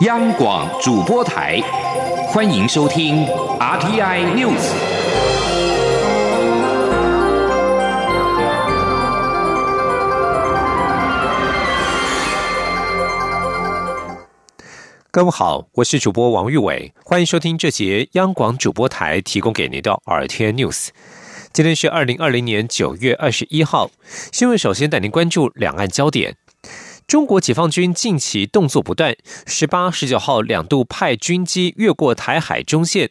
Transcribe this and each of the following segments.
央广主播台，欢迎收听 RTI News。各位好，我是主播王玉伟，欢迎收听这节央广主播台提供给您的 RTI News。今天是二零二零年九月二十一号，新闻首先带您关注两岸焦点。中国解放军近期动作不断，十八、十九号两度派军机越过台海中线。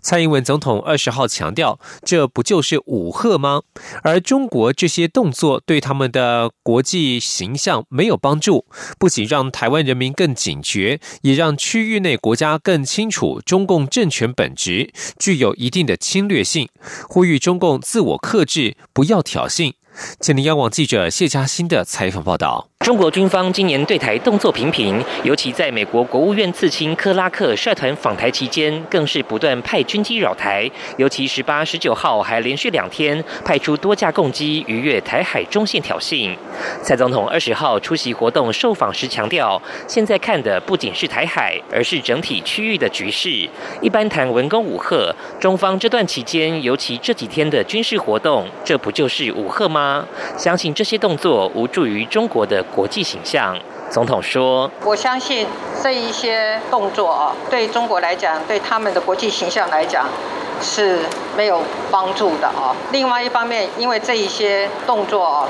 蔡英文总统二十号强调，这不就是武赫吗？而中国这些动作对他们的国际形象没有帮助，不仅让台湾人民更警觉，也让区域内国家更清楚中共政权本质具有一定的侵略性，呼吁中共自我克制，不要挑衅。请您央网记者谢嘉欣的采访报道。中国军方今年对台动作频频，尤其在美国国务院次卿克拉克率团访台期间，更是不断派军机扰台。尤其十八、十九号还连续两天派出多架共机逾越台海中线挑衅。蔡总统二十号出席活动受访时强调，现在看的不仅是台海，而是整体区域的局势。一般谈文攻武赫，中方这段期间，尤其这几天的军事活动，这不就是武赫吗？相信这些动作无助于中国的。国际形象，总统说：“我相信这一些动作啊，对中国来讲，对他们的国际形象来讲是没有帮助的啊。另外一方面，因为这一些动作啊，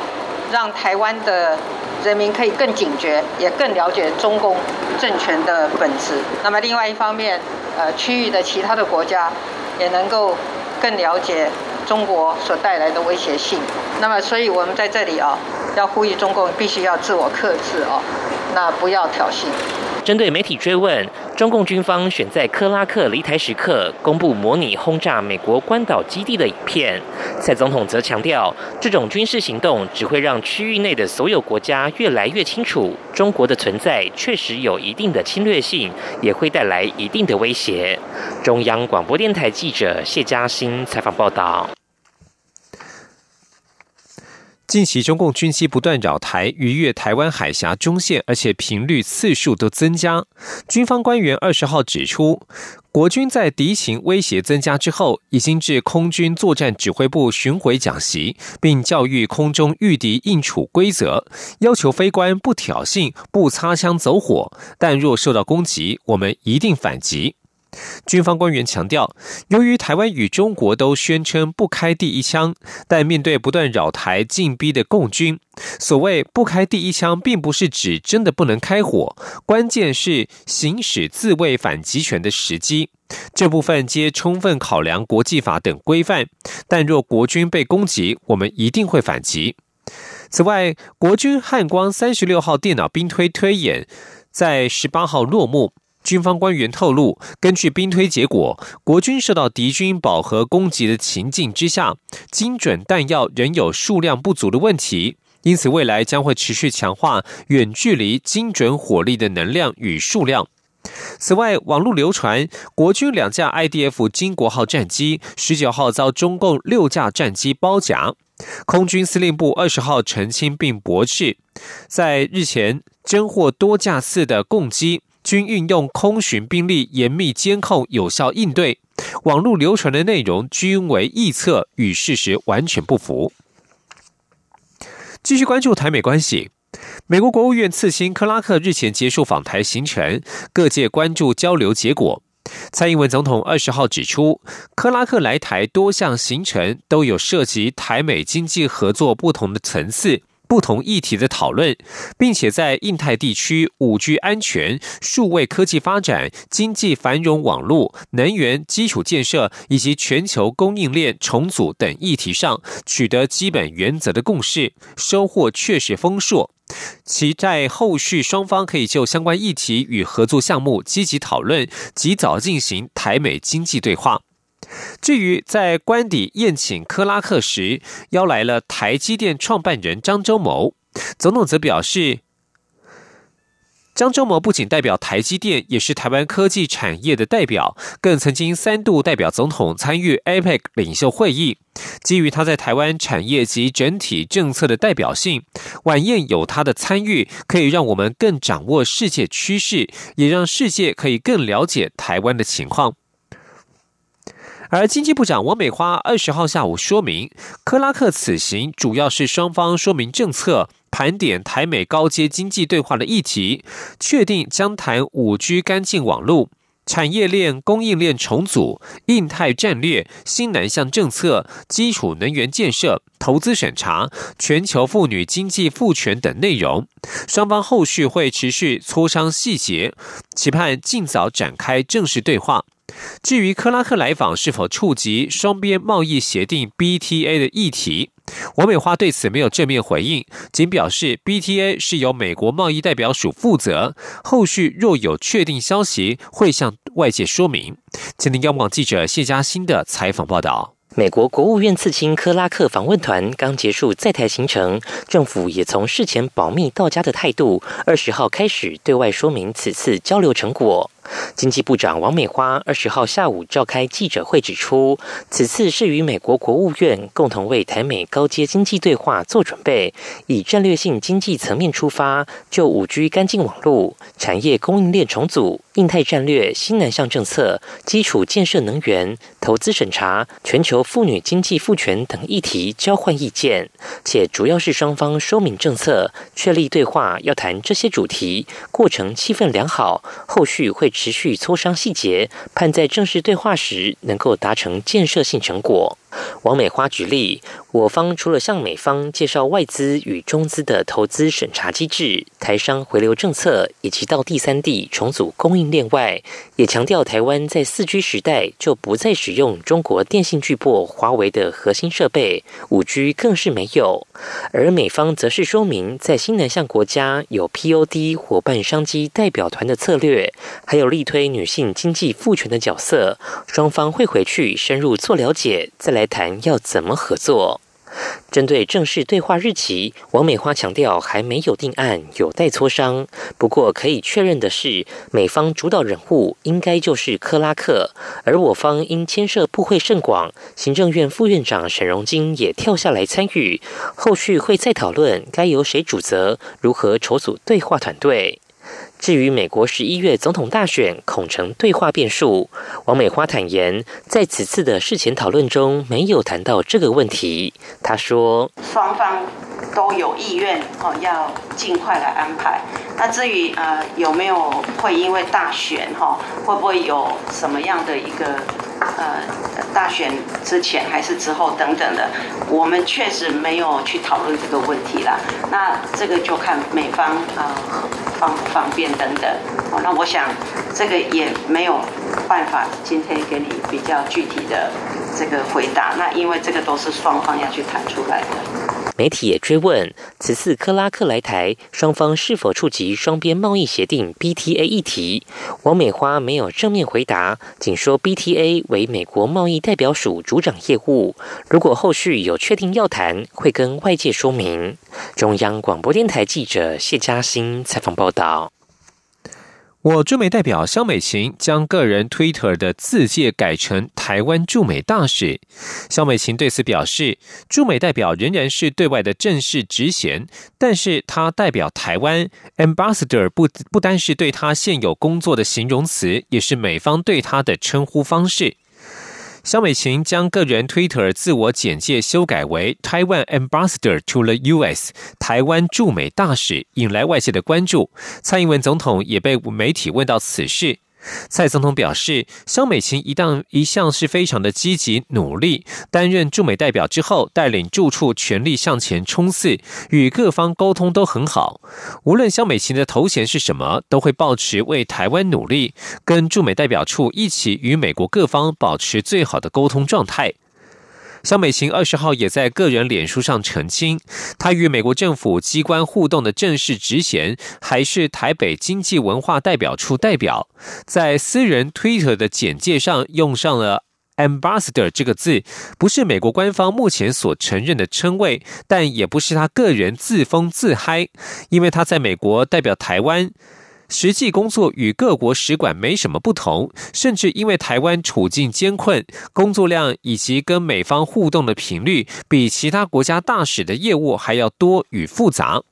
让台湾的人民可以更警觉，也更了解中共政权的本质。那么另外一方面，呃，区域的其他的国家也能够更了解中国所带来的威胁性。那么，所以我们在这里啊。”要呼吁中共必须要自我克制哦，那不要挑衅。针对媒体追问，中共军方选在克拉克离台时刻公布模拟轰炸美国关岛基地的影片，蔡总统则强调，这种军事行动只会让区域内的所有国家越来越清楚，中国的存在确实有一定的侵略性，也会带来一定的威胁。中央广播电台记者谢嘉欣采访报道。近期中共军机不断扰台，逾越台湾海峡中线，而且频率次数都增加。军方官员二十号指出，国军在敌情威胁增加之后，已经至空军作战指挥部巡回讲习，并教育空中御敌应处规则，要求飞官不挑衅、不擦枪走火，但若受到攻击，我们一定反击。军方官员强调，由于台湾与中国都宣称不开第一枪，但面对不断扰台进逼的共军，所谓不开第一枪，并不是指真的不能开火，关键是行使自卫反击权的时机。这部分皆充分考量国际法等规范。但若国军被攻击，我们一定会反击。此外，国军汉光三十六号电脑兵推推演在十八号落幕。军方官员透露，根据兵推结果，国军受到敌军饱和攻击的情境之下，精准弹药仍有数量不足的问题，因此未来将会持续强化远距离精准火力的能量与数量。此外，网络流传国军两架 IDF 金国号战机十九号遭中共六架战机包夹，空军司令部二十号澄清并驳斥，在日前侦获多架次的共机。均运用空巡兵力严密监控，有效应对。网络流传的内容均为臆测，与事实完全不符。继续关注台美关系，美国国务院次卿克拉克日前结束访台行程，各界关注交流结果。蔡英文总统二十号指出，克拉克来台多项行程都有涉及台美经济合作不同的层次。不同议题的讨论，并且在印太地区五 G 安全、数位科技发展、经济繁荣、网络、能源基础建设以及全球供应链重组等议题上取得基本原则的共识，收获确实丰硕。期待后续双方可以就相关议题与合作项目积极讨论，及早进行台美经济对话。至于在官邸宴请克拉克时，邀来了台积电创办人张忠谋，总统则表示，张忠谋不仅代表台积电，也是台湾科技产业的代表，更曾经三度代表总统参与 APEC 领袖会议。基于他在台湾产业及整体政策的代表性，晚宴有他的参与，可以让我们更掌握世界趋势，也让世界可以更了解台湾的情况。而经济部长王美花二十号下午说明，克拉克此行主要是双方说明政策。盘点台美高阶经济对话的议题，确定将谈五 G 干净网络、产业链供应链重组、印太战略、新南向政策、基础能源建设、投资审查、全球妇女经济赋权等内容。双方后续会持续磋商细节，期盼尽早展开正式对话。至于克拉克来访是否触及双边贸易协定 BTA 的议题？王美花对此没有正面回应，仅表示 BTA 是由美国贸易代表署负责，后续若有确定消息，会向外界说明。今天央广记者谢嘉欣的采访报道。美国国务院次卿克拉克访问团刚结束在台行程，政府也从事前保密到家的态度，二十号开始对外说明此次交流成果。经济部长王美花二十号下午召开记者会，指出此次是与美国国务院共同为台美高阶经济对话做准备，以战略性经济层面出发，就五 G 干净网络、产业供应链重组、印太战略、新南向政策、基础建设能源、投资审查、全球妇女经济赋权等议题交换意见，且主要是双方说明政策，确立对话要谈这些主题，过程气氛良好，后续会。持续磋商细节，盼在正式对话时能够达成建设性成果。王美花举例，我方除了向美方介绍外资与中资的投资审查机制、台商回流政策以及到第三地重组供应链外，也强调台湾在四 G 时代就不再使用中国电信巨擘华为的核心设备，五 G 更是没有。而美方则是说明，在新南向国家有 POD 伙伴商机代表团的策略，还有力推女性经济赋权的角色，双方会回去深入做了解，再来。来谈要怎么合作。针对正式对话日期，王美花强调还没有定案，有待磋商。不过可以确认的是，美方主导人物应该就是克拉克，而我方因牵涉部会甚广，行政院副院长沈荣金也跳下来参与。后续会再讨论该由谁主责，如何筹组对话团队。至于美国十一月总统大选恐成对话变数，王美花坦言，在此次的事前讨论中没有谈到这个问题。他说：“双方都有意愿哦，要尽快来安排。那至于呃有没有会因为大选哈，会不会有什么样的一个呃大选之前还是之后等等的，我们确实没有去讨论这个问题啦。那这个就看美方啊。”方不方便等等，哦，那我想这个也没有办法今天给你比较具体的这个回答。那因为这个都是双方要去谈出来的。媒体也追问，此次克拉克来台，双方是否触及双边贸易协定 BTA 议题？王美花没有正面回答，仅说 BTA 为美国贸易代表署主长业务，如果后续有确定要谈，会跟外界说明。中央广播电台记者谢嘉欣采访报道。我驻美代表肖美琴将个人 Twitter 的字界改成台湾驻美大使。肖美琴对此表示，驻美代表仍然是对外的正式职衔，但是他代表台湾 Ambassador 不不单是对他现有工作的形容词，也是美方对他的称呼方式。肖美琴将个人 Twitter 自我简介修改为 Taiwan Ambassador to the U.S. 台湾驻美大使，引来外界的关注。蔡英文总统也被媒体问到此事。蔡总统表示，肖美琴一旦一向是非常的积极努力，担任驻美代表之后，带领驻处全力向前冲刺，与各方沟通都很好。无论肖美琴的头衔是什么，都会保持为台湾努力，跟驻美代表处一起与美国各方保持最好的沟通状态。肖美琴二十号也在个人脸书上澄清，她与美国政府机关互动的正式职衔还是台北经济文化代表处代表，在私人 Twitter 的简介上用上了 Ambassador 这个字，不是美国官方目前所承认的称谓，但也不是他个人自封自嗨，因为他在美国代表台湾。实际工作与各国使馆没什么不同，甚至因为台湾处境艰困，工作量以及跟美方互动的频率，比其他国家大使的业务还要多与复杂。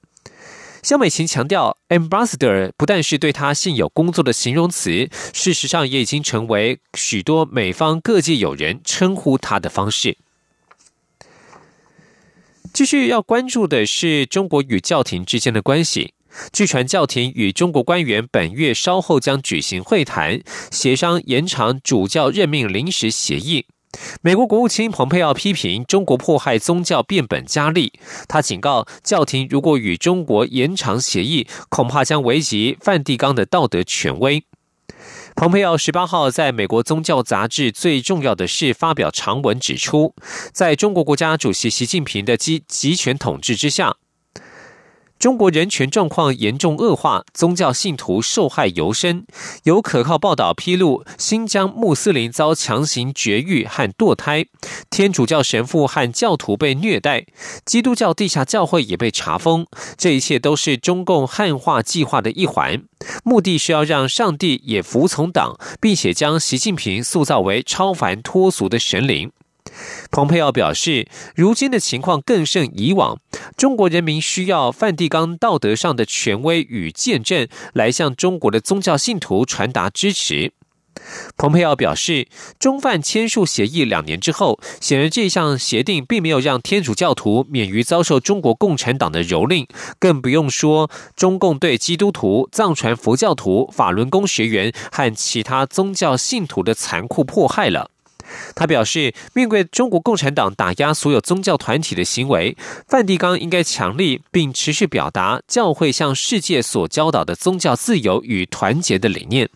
肖美琴强调，ambassador 不但是对他现有工作的形容词，事实上也已经成为许多美方各界友人称呼他的方式。继续要关注的是中国与教廷之间的关系。据传，教廷与中国官员本月稍后将举行会谈，协商延长主教任命临时协议。美国国务卿蓬佩奥批评中国迫害宗教变本加厉，他警告教廷，如果与中国延长协议，恐怕将危及梵蒂冈的道德权威。蓬佩奥十八号在美国宗教杂志《最重要的是》发表长文，指出，在中国国家主席习近平的集集权统治之下。中国人权状况严重恶化，宗教信徒受害尤深。有可靠报道披露，新疆穆斯林遭强行绝育和堕胎，天主教神父和教徒被虐待，基督教地下教会也被查封。这一切都是中共汉化计划的一环，目的是要让上帝也服从党，并且将习近平塑造为超凡脱俗的神灵。蓬佩奥表示，如今的情况更胜以往，中国人民需要梵蒂冈道德上的权威与见证，来向中国的宗教信徒传达支持。蓬佩奥表示，中梵签署协议两年之后，显然这项协定并没有让天主教徒免于遭受中国共产党的蹂躏，更不用说中共对基督徒、藏传佛教徒、法轮功学员和其他宗教信徒的残酷迫害了。他表示，面对中国共产党打压所有宗教团体的行为，梵蒂冈应该强力并持续表达教会向世界所教导的宗教自由与团结的理念。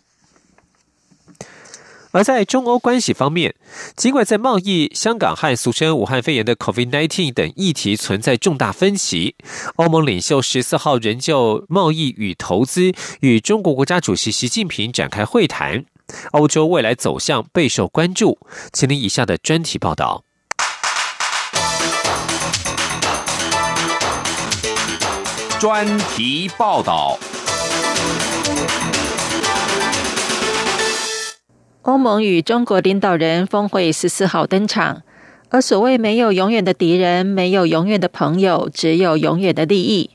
而在中欧关系方面，尽管在贸易、香港和俗称武汉肺炎的 COVID-19 等议题存在重大分歧，欧盟领袖十四号仍就贸易与投资与中国国家主席习近平展开会谈。欧洲未来走向备受关注，请听以下的专题报道。专题报道。欧盟与中国领导人峰会十四号登场，而所谓“没有永远的敌人，没有永远的朋友，只有永远的利益”，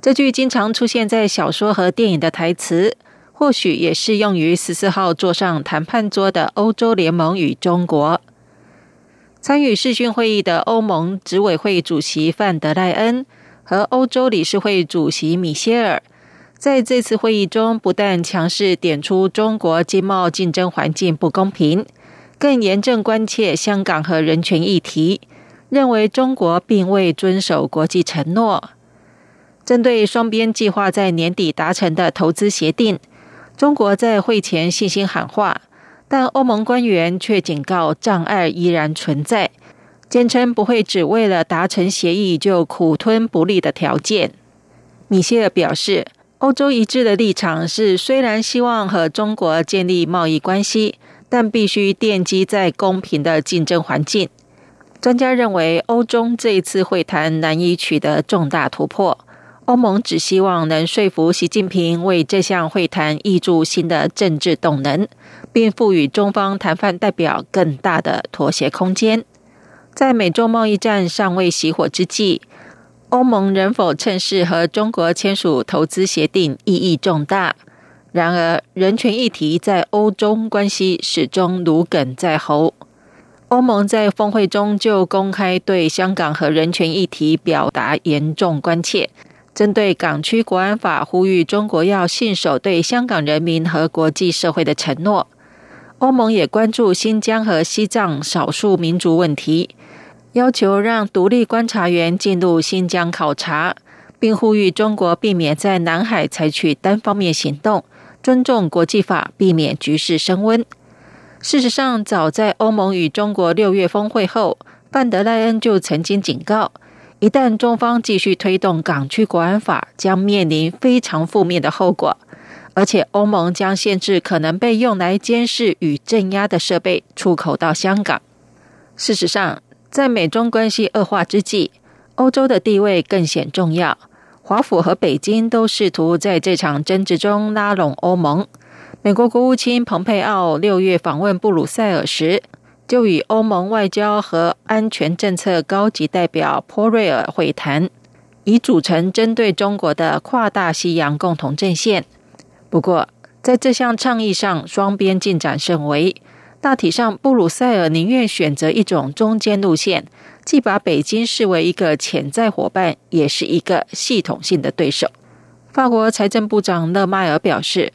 这句经常出现在小说和电影的台词。或许也适用于十四号坐上谈判桌的欧洲联盟与中国。参与视讯会议的欧盟执委会主席范德赖恩和欧洲理事会主席米歇尔，在这次会议中不但强势点出中国经贸竞争环境不公平，更严正关切香港和人权议题，认为中国并未遵守国际承诺。针对双边计划在年底达成的投资协定。中国在会前信心喊话，但欧盟官员却警告障碍依然存在，坚称不会只为了达成协议就苦吞不利的条件。米歇尔表示，欧洲一致的立场是，虽然希望和中国建立贸易关系，但必须奠基在公平的竞争环境。专家认为，欧中这一次会谈难以取得重大突破。欧盟只希望能说服习近平为这项会谈挹注新的政治动能，并赋予中方谈判代表更大的妥协空间。在美中贸易战尚未熄火之际，欧盟能否趁势和中国签署投资协定意义重大。然而，人权议题在欧中关系始终如鲠在喉。欧盟在峰会中就公开对香港和人权议题表达严重关切。针对港区国安法，呼吁中国要信守对香港人民和国际社会的承诺。欧盟也关注新疆和西藏少数民族问题，要求让独立观察员进入新疆考察，并呼吁中国避免在南海采取单方面行动，尊重国际法，避免局势升温。事实上，早在欧盟与中国六月峰会后，范德赖恩就曾经警告。一旦中方继续推动港区国安法，将面临非常负面的后果，而且欧盟将限制可能被用来监视与镇压的设备出口到香港。事实上，在美中关系恶化之际，欧洲的地位更显重要。华府和北京都试图在这场争执中拉拢欧盟。美国国务卿蓬佩奥六月访问布鲁塞尔时，就与欧盟外交和安全政策高级代表波瑞尔会谈，以组成针对中国的跨大西洋共同阵线。不过，在这项倡议上，双边进展甚微。大体上，布鲁塞尔宁愿选择一种中间路线，既把北京视为一个潜在伙伴，也是一个系统性的对手。法国财政部长勒迈尔表示，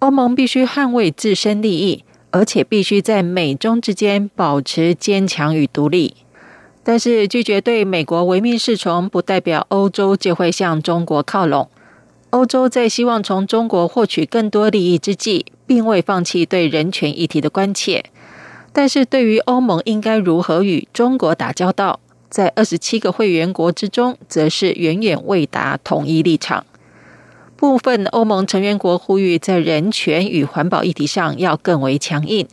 欧盟必须捍卫自身利益，而且必须在美中之间保持坚强与独立。但是，拒绝对美国唯命是从，不代表欧洲就会向中国靠拢。欧洲在希望从中国获取更多利益之际，并未放弃对人权议题的关切。但是，对于欧盟应该如何与中国打交道，在二十七个会员国之中，则是远远未达统一立场。部分欧盟成员国呼吁在人权与环保议题上要更为强硬，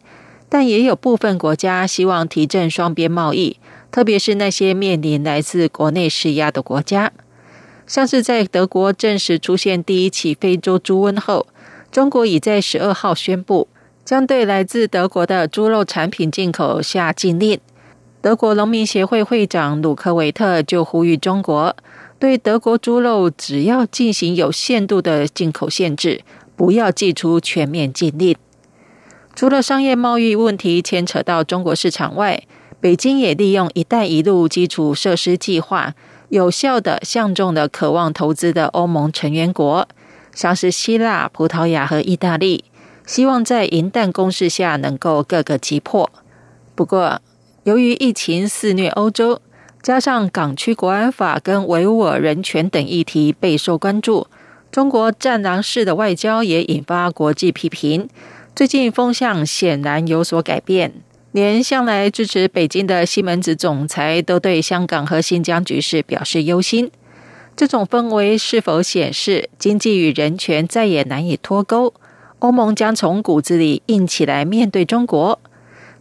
但也有部分国家希望提振双边贸易，特别是那些面临来自国内施压的国家。像是在德国正式出现第一起非洲猪瘟后，中国已在十二号宣布将对来自德国的猪肉产品进口下禁令。德国农民协会会长鲁克维特就呼吁中国对德国猪肉只要进行有限度的进口限制，不要寄出全面禁令。除了商业贸易问题牵扯到中国市场外，北京也利用“一带一路”基础设施计划。有效的相中的渴望投资的欧盟成员国，像是希腊、葡萄牙和意大利，希望在银弹攻势下能够各个击破。不过，由于疫情肆虐欧洲，加上港区国安法跟维吾尔人权等议题备受关注，中国战狼式的外交也引发国际批评。最近风向显然有所改变。连向来支持北京的西门子总裁都对香港和新疆局势表示忧心。这种氛围是否显示经济与人权再也难以脱钩？欧盟将从骨子里硬起来面对中国，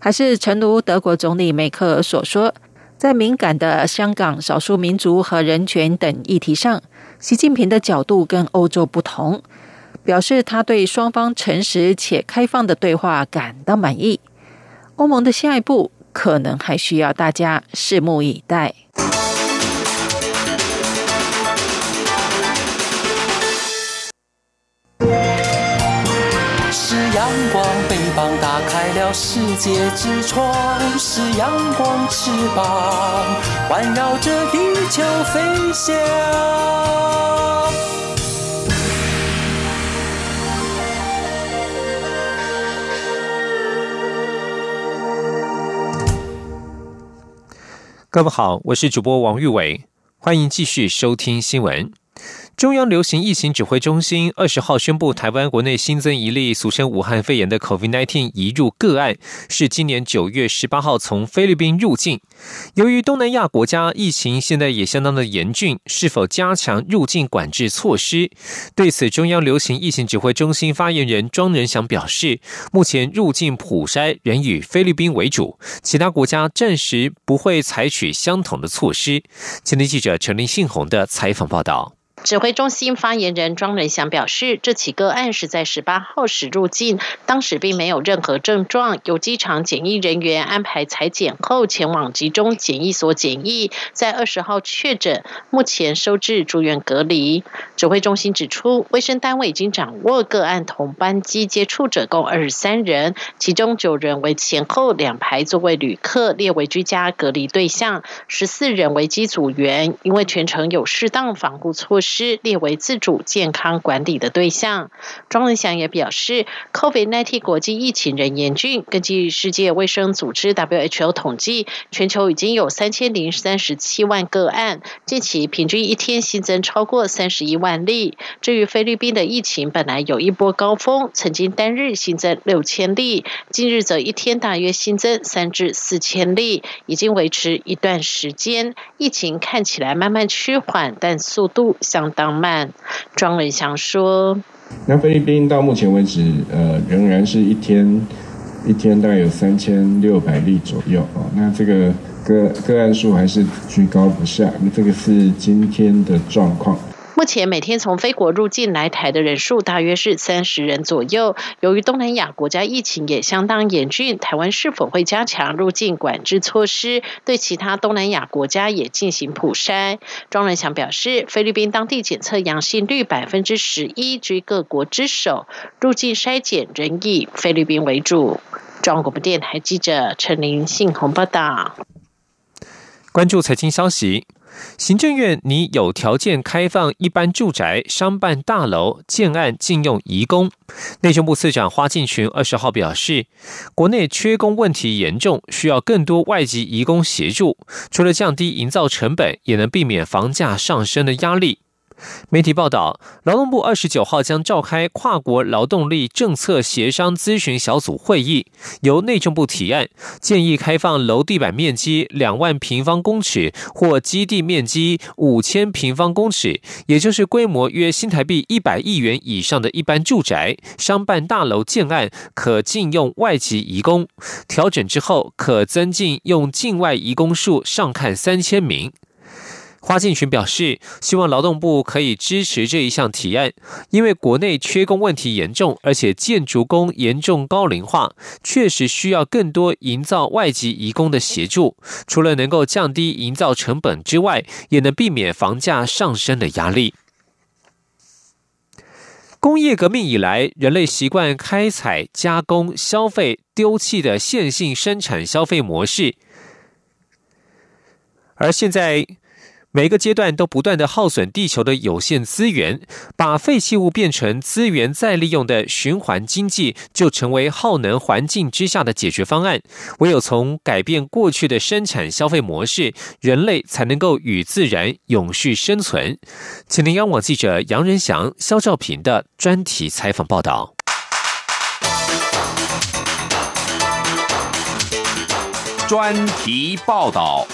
还是诚如德国总理梅克尔所说，在敏感的香港少数民族和人权等议题上，习近平的角度跟欧洲不同，表示他对双方诚实且开放的对话感到满意。欧盟的下一步可能还需要大家拭目以待。光，翅膀打开了世界之窗；是阳光，翅膀环绕着地球飞翔。各位好，我是主播王玉伟，欢迎继续收听新闻。中央流行疫情指挥中心二十号宣布，台湾国内新增一例俗称武汉肺炎的 COVID-19 移入个案，是今年九月十八号从菲律宾入境。由于东南亚国家疫情现在也相当的严峻，是否加强入境管制措施？对此，中央流行疫情指挥中心发言人庄仁祥表示，目前入境普筛仍以菲律宾为主，其他国家暂时不会采取相同的措施。前天记者陈林信宏的采访报道。指挥中心发言人庄仁祥表示，这起个案是在十八号时入境，当时并没有任何症状，由机场检疫人员安排裁剪后前往集中检疫所检疫，在二十号确诊，目前收治住院隔离。指挥中心指出，卫生单位已经掌握个案同班机接触者共二十三人，其中九人为前后两排座位旅客，列为居家隔离对象；十四人为机组员，因为全程有适当防护措施。师列为自主健康管理的对象。庄文祥也表示，COVID-19 国际疫情仍严峻。根据世界卫生组织 WHO 统计，全球已经有三千零三十七万个案，近期平均一天新增超过三十一万例。至于菲律宾的疫情，本来有一波高峰，曾经单日新增六千例，近日则一天大约新增三至四千例，已经维持一段时间。疫情看起来慢慢趋缓，但速度相。相当慢，庄文祥说：“那菲律宾到目前为止，呃，仍然是一天一天大概有三千六百例左右哦。那这个个个案数还是居高不下，那这个是今天的状况。”目前每天从非国入境来台的人数大约是三十人左右。由于东南亚国家疫情也相当严峻，台湾是否会加强入境管制措施，对其他东南亚国家也进行普筛？庄仁祥表示，菲律宾当地检测阳性率百分之十一，居各国之首，入境筛检仍以菲律宾为主。中央广播电台记者陈林信宏报道。关注财经消息。行政院拟有条件开放一般住宅、商办大楼建案禁用移工。内政部次长花敬群二十号表示，国内缺工问题严重，需要更多外籍移工协助，除了降低营造成本，也能避免房价上升的压力。媒体报道，劳动部二十九号将召开跨国劳动力政策协商咨询小组会议，由内政部提案，建议开放楼地板面积两万平方公尺或基地面积五千平方公尺，也就是规模约新台币一百亿元以上的一般住宅、商办大楼建案，可禁用外籍移工。调整之后，可增进用境外移工数上看三千名。花敬群表示，希望劳动部可以支持这一项提案，因为国内缺工问题严重，而且建筑工严重高龄化，确实需要更多营造外籍移工的协助。除了能够降低营造成本之外，也能避免房价上升的压力。工业革命以来，人类习惯开采、加工、消费、丢弃的线性生产消费模式，而现在。每个阶段都不断的耗损地球的有限资源，把废弃物变成资源再利用的循环经济，就成为耗能环境之下的解决方案。唯有从改变过去的生产消费模式，人类才能够与自然永续生存。请您央网记者杨仁祥、肖兆平的专题采访报道。专题报道。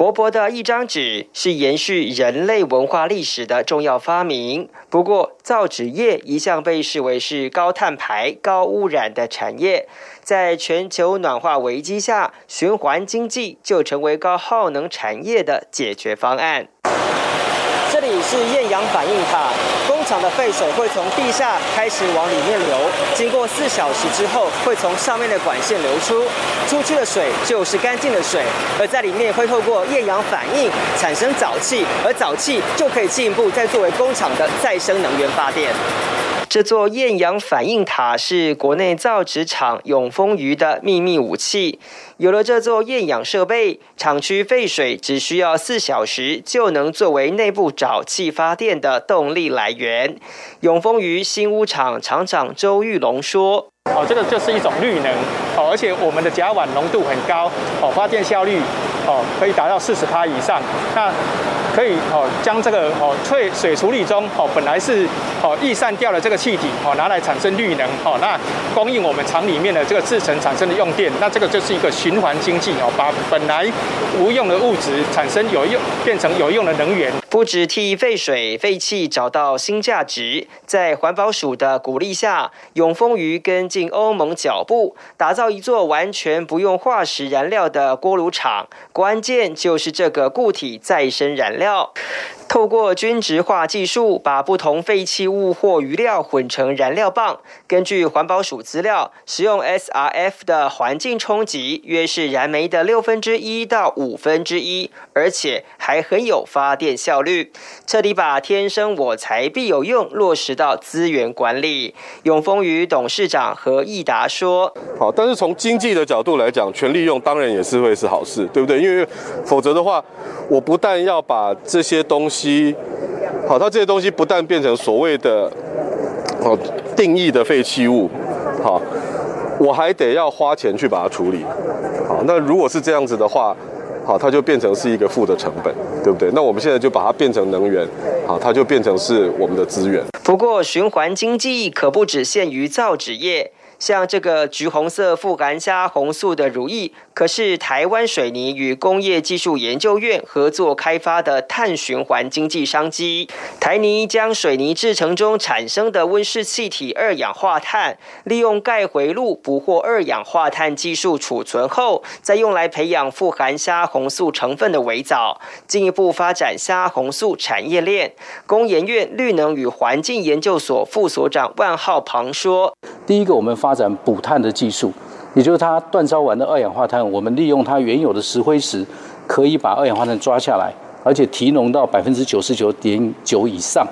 薄薄的一张纸是延续人类文化历史的重要发明。不过，造纸业一向被视为是高碳排、高污染的产业。在全球暖化危机下，循环经济就成为高耗能产业的解决方案。这里是厌氧反应塔。厂的废水会从地下开始往里面流，经过四小时之后，会从上面的管线流出，出去的水就是干净的水，而在里面会透过液氧反应产生沼气，而沼气就可以进一步再作为工厂的再生能源发电。这座厌氧反应塔是国内造纸厂永丰余的秘密武器。有了这座厌氧设备，厂区废水只需要四小时就能作为内部沼气发电的动力来源。永丰余新屋厂厂长周玉龙说：“哦，这个就是一种绿能哦，而且我们的甲烷浓度很高哦，发电效率哦可以达到四十帕以上。那可以哦，将这个哦退水处理中哦本来是哦易散掉的这个气体哦拿来产生绿能哦，那供应我们厂里面的这个制成产生的用电，那这个就是一个循环经济哦，把本来无用的物质产生有用，变成有用的能源。不止替废水废气找到新价值，在环保署的鼓励下，永丰鱼跟进欧盟脚步，打造一座完全不用化石燃料的锅炉厂。关键就是这个固体再生燃料。料。透过均质化技术，把不同废弃物或余料混成燃料棒。根据环保署资料，使用 SRF 的环境冲击约是燃煤的六分之一到五分之一，而且还很有发电效率。彻底把“天生我材必有用”落实到资源管理。永丰余董事长何义达说：“好，但是从经济的角度来讲，全利用当然也是会是好事，对不对？因为否则的话，我不但要把这些东西。”西，好，它这些东西不但变成所谓的哦定义的废弃物，好，我还得要花钱去把它处理，好，那如果是这样子的话，好，它就变成是一个负的成本，对不对？那我们现在就把它变成能源，好，它就变成是我们的资源。不过，循环经济可不只限于造纸业。像这个橘红色富含虾红素的乳液，可是台湾水泥与工业技术研究院合作开发的碳循环经济商机。台泥将水泥制成中产生的温室气体二氧化碳，利用钙回路捕获二氧化碳技术储存后，再用来培养富含虾红素成分的围藻，进一步发展虾红素产业链。工研院绿能与环境研究所副所长万浩鹏说：“第一个，我们发发展补碳的技术，也就是它锻烧完的二氧化碳，我们利用它原有的石灰石，可以把二氧化碳抓下来，而且提浓到百分之九十九点九以上。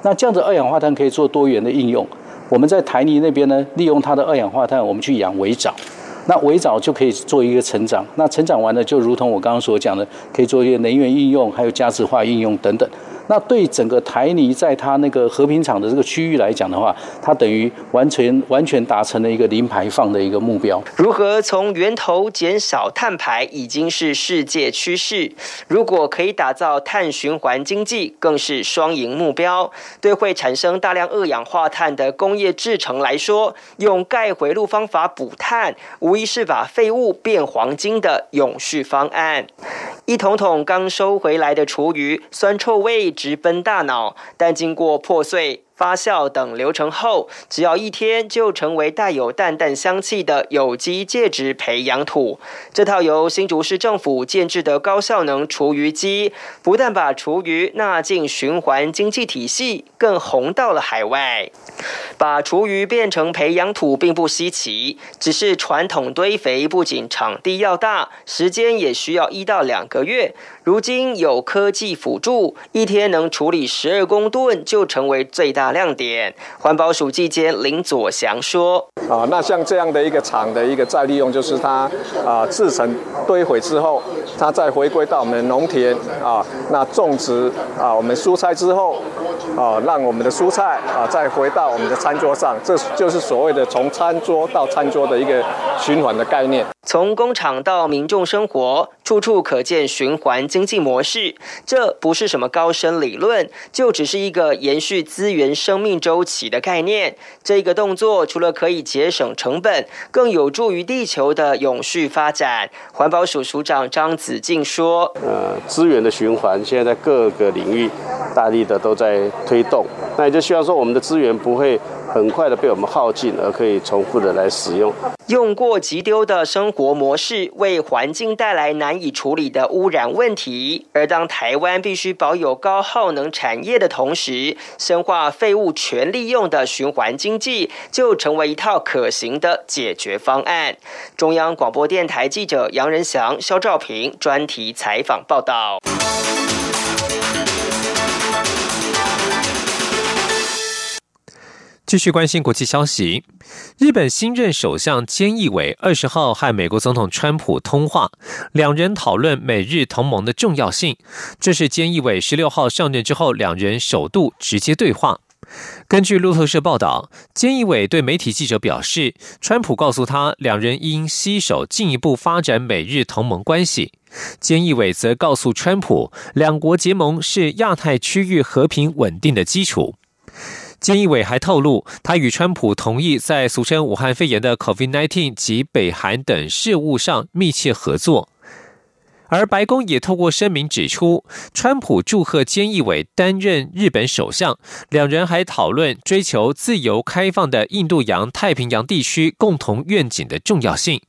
那这样的二氧化碳可以做多元的应用。我们在台泥那边呢，利用它的二氧化碳，我们去养围藻，那围藻就可以做一个成长。那成长完了，就如同我刚刚所讲的，可以做一些能源应用，还有价值化应用等等。”那对整个台泥在它那个和平厂的这个区域来讲的话，它等于完全完全达成了一个零排放的一个目标。如何从源头减少碳排已经是世界趋势，如果可以打造碳循环经济，更是双赢目标。对会产生大量二氧化碳的工业制成来说，用钙回路方法补碳，无疑是把废物变黄金的永续方案。一桶桶刚收回来的厨余，酸臭味。直奔大脑，但经过破碎。发酵等流程后，只要一天就成为带有淡淡香气的有机介质培养土。这套由新竹市政府建制的高效能厨余机，不但把厨余纳进循环经济体系，更红到了海外。把厨余变成培养土并不稀奇，只是传统堆肥不仅场地要大，时间也需要一到两个月。如今有科技辅助，一天能处理十二公吨，就成为最大。亮点，环保署记监林佐祥说：“啊，那像这样的一个厂的一个再利用，就是它啊制成堆毁之后，它再回归到我们的农田啊，那种植啊我们蔬菜之后啊，让我们的蔬菜啊再回到我们的餐桌上，这就是所谓的从餐桌到餐桌的一个循环的概念。”从工厂到民众生活，处处可见循环经济模式。这不是什么高深理论，就只是一个延续资源生命周期的概念。这个动作除了可以节省成本，更有助于地球的永续发展。环保署署长张子静说：“呃，资源的循环现在在各个领域大力的都在推动，那也就希望说我们的资源不会。”很快的被我们耗尽，而可以重复的来使用。用过即丢的生活模式，为环境带来难以处理的污染问题。而当台湾必须保有高耗能产业的同时，深化废物全利用的循环经济，就成为一套可行的解决方案。中央广播电台记者杨仁祥、肖兆平专题采访报道。继续关心国际消息，日本新任首相菅义伟二十号和美国总统川普通话，两人讨论美日同盟的重要性。这是菅义伟十六号上任之后，两人首度直接对话。根据路透社报道，菅义伟对媒体记者表示，川普告诉他，两人应携手进一步发展美日同盟关系。菅义伟则告诉川普，两国结盟是亚太区域和平稳定的基础。菅义伟还透露，他与川普同意在俗称武汉肺炎的 COVID-19 及北韩等事务上密切合作。而白宫也透过声明指出，川普祝贺菅义伟担任日本首相，两人还讨论追求自由开放的印度洋太平洋地区共同愿景的重要性。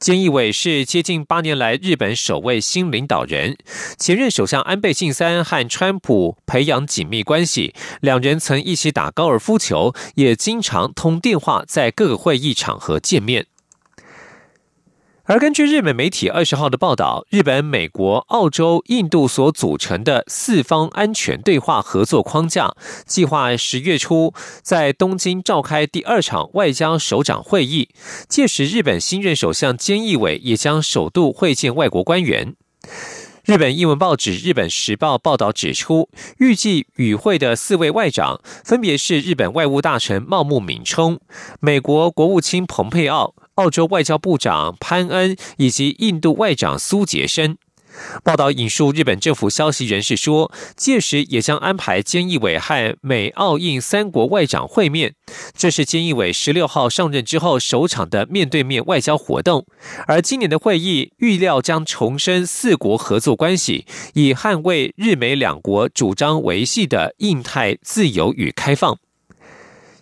菅义伟是接近八年来日本首位新领导人，前任首相安倍晋三和川普培养紧密关系，两人曾一起打高尔夫球，也经常通电话，在各个会议场合见面。而根据日本媒体二十号的报道，日本、美国、澳洲、印度所组成的四方安全对话合作框架，计划十月初在东京召开第二场外交首长会议。届时，日本新任首相菅义伟也将首度会见外国官员。日本英文报纸《日本时报》报道指出，预计与会的四位外长分别是日本外务大臣茂木敏充、美国国务卿蓬佩奥。澳洲外交部长潘恩以及印度外长苏杰生，报道引述日本政府消息人士说，届时也将安排菅义伟和美澳印三国外长会面。这是菅义伟十六号上任之后首场的面对面外交活动。而今年的会议预料将重申四国合作关系，以捍卫日美两国主张维系的印太自由与开放。